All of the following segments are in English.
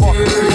fucker,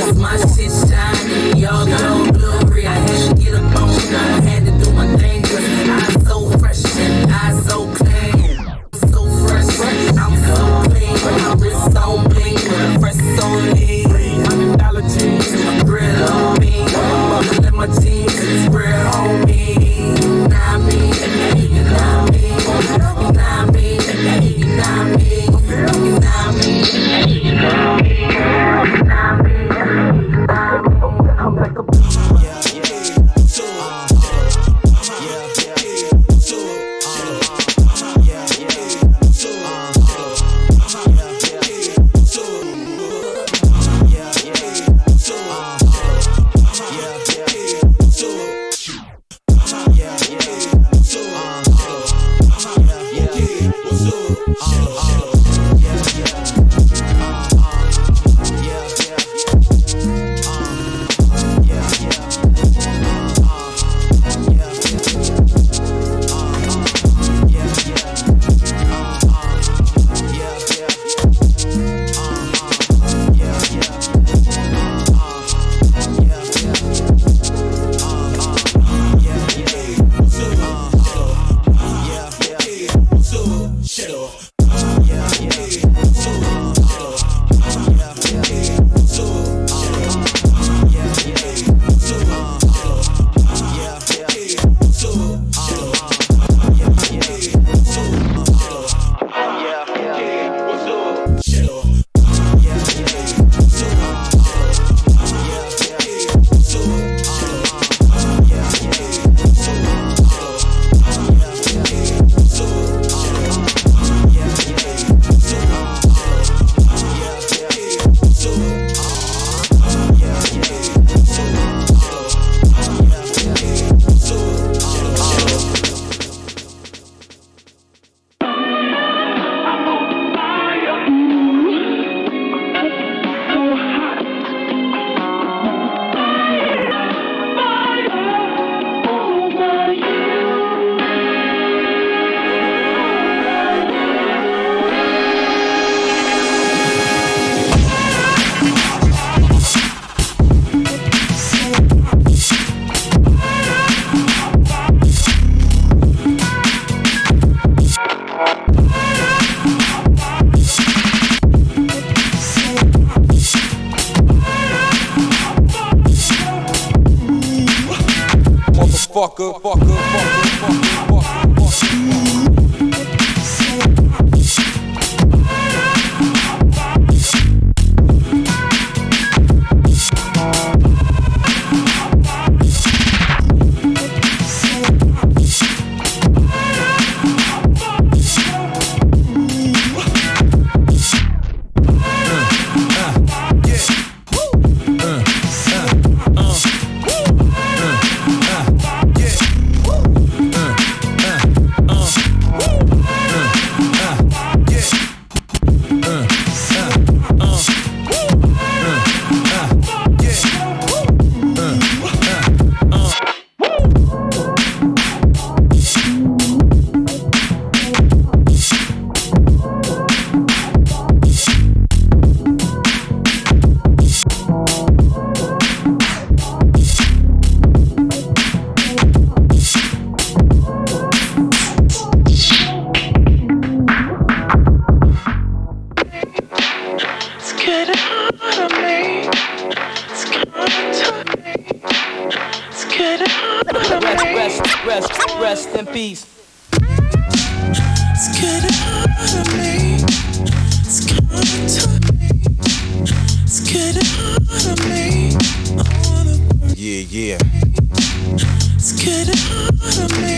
It's getting harder, man.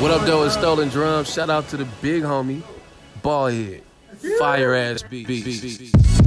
What up, though? It's Stolen drums. Shout out to the big homie, Ballhead. Fire ass beat. beat, beat, beat.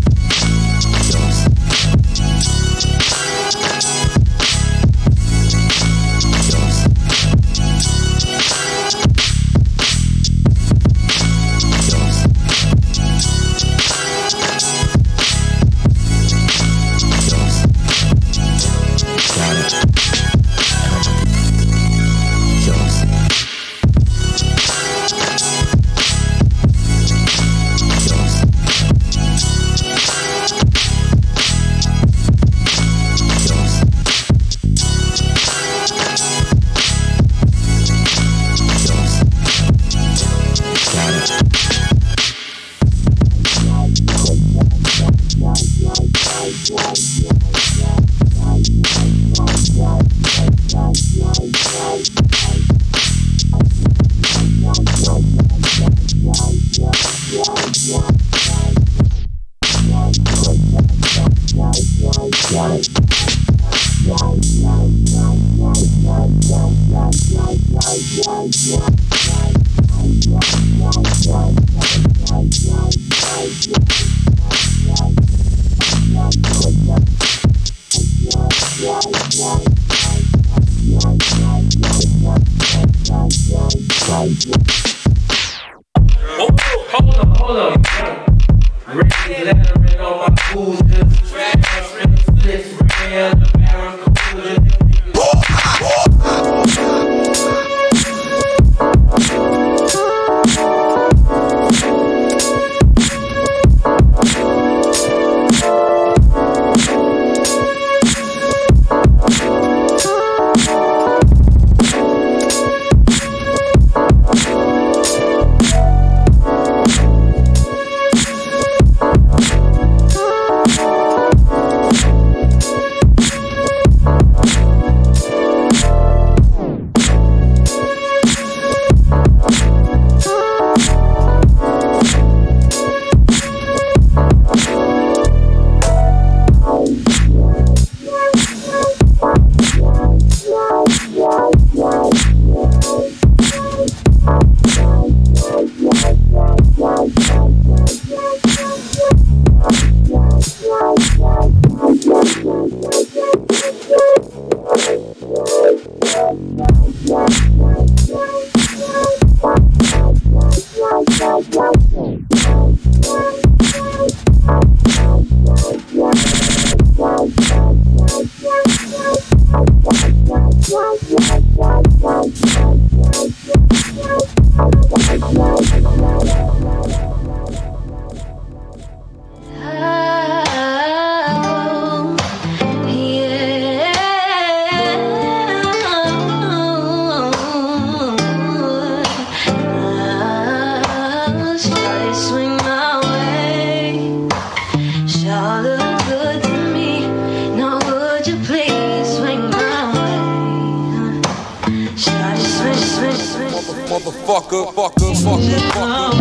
Fuckin' fuckin' fucker, fucker.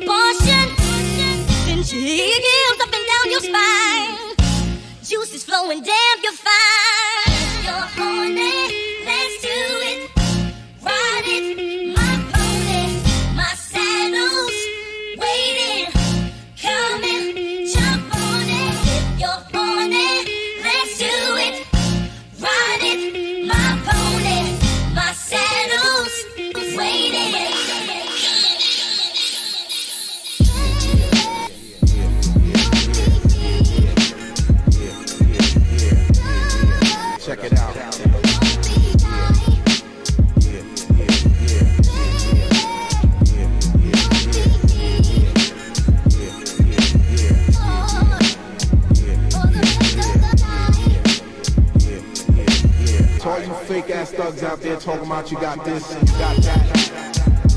Portion, Then she heals up and down your spine. Juice is flowing, damn, you're fine. thugs out there talking about you got this and you got that.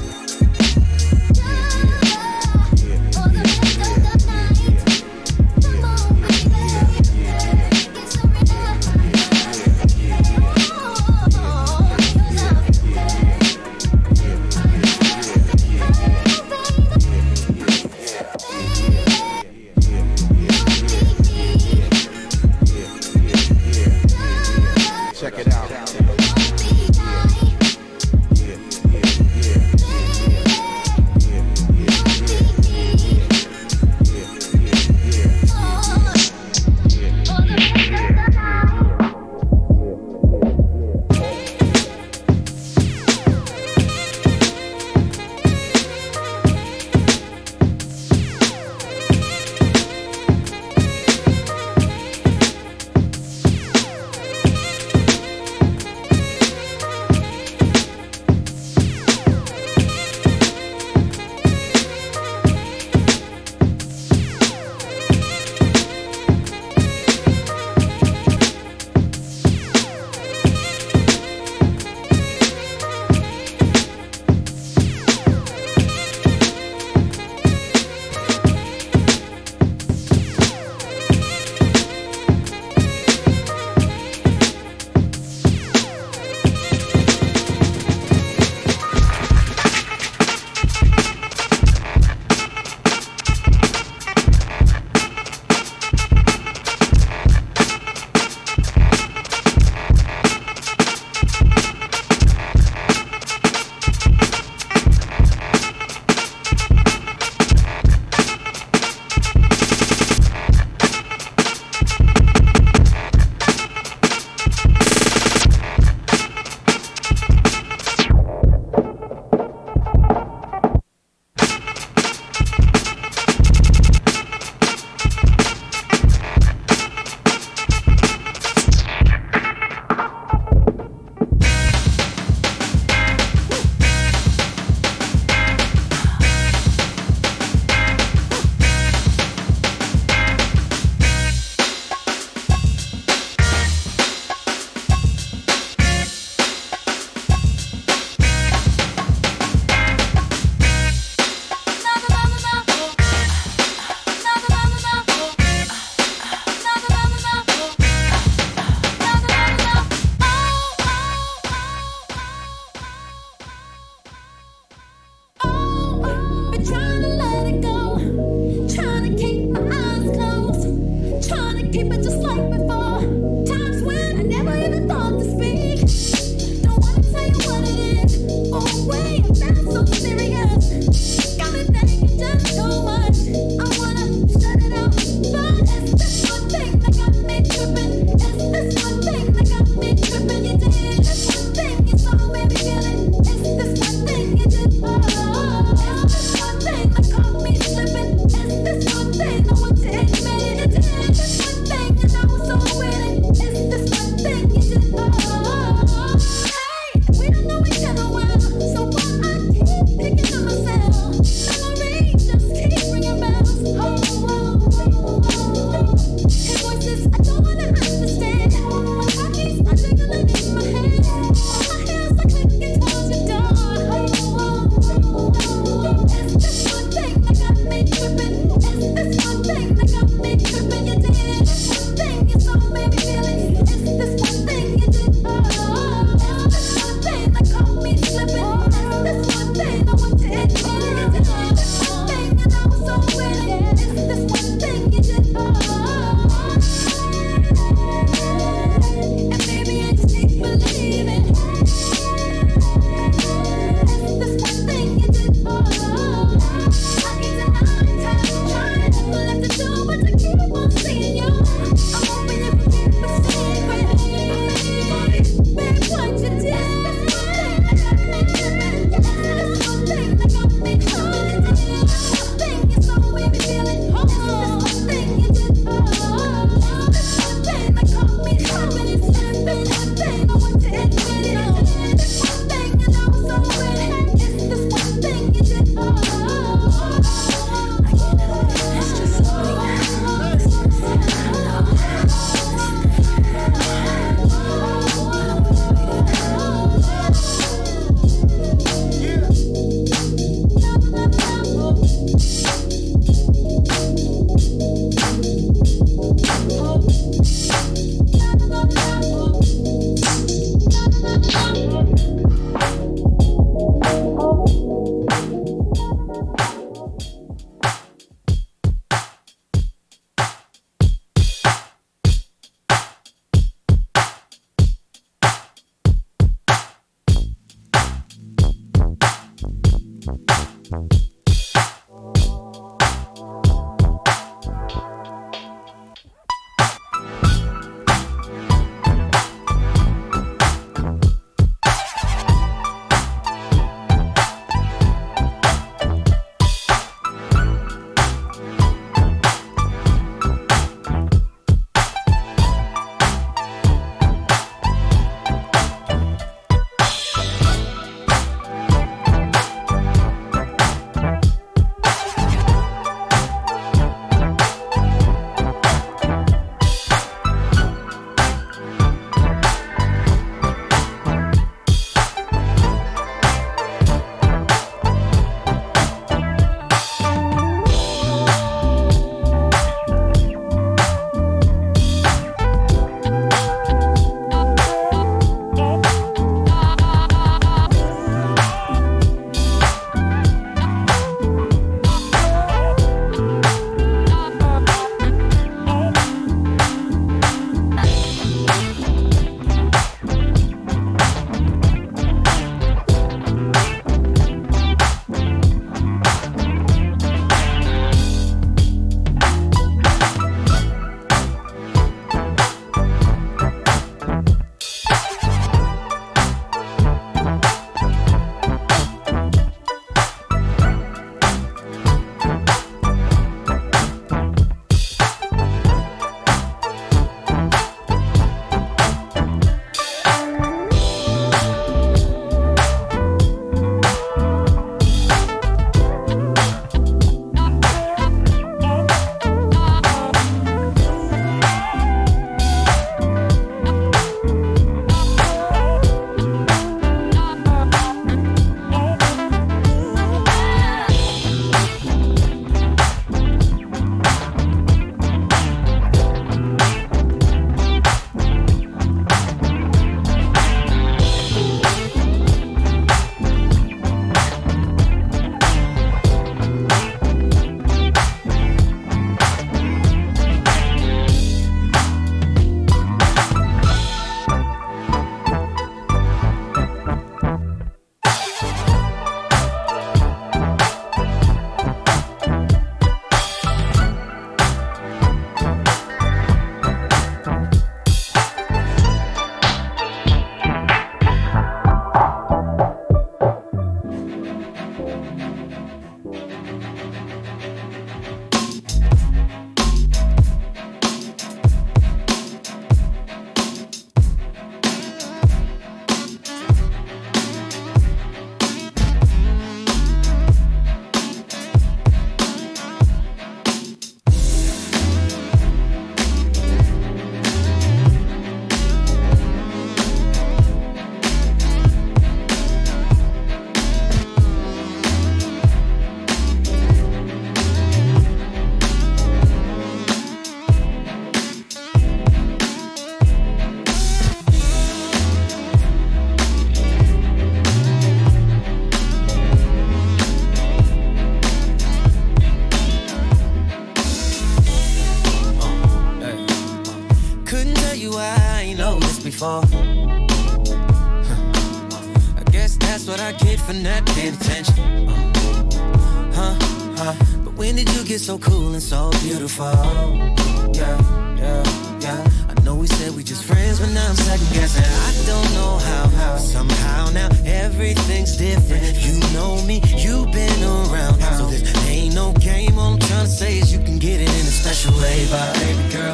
A special way. Baby girl,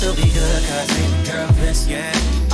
Still will be good, cause it, girl, this, yeah.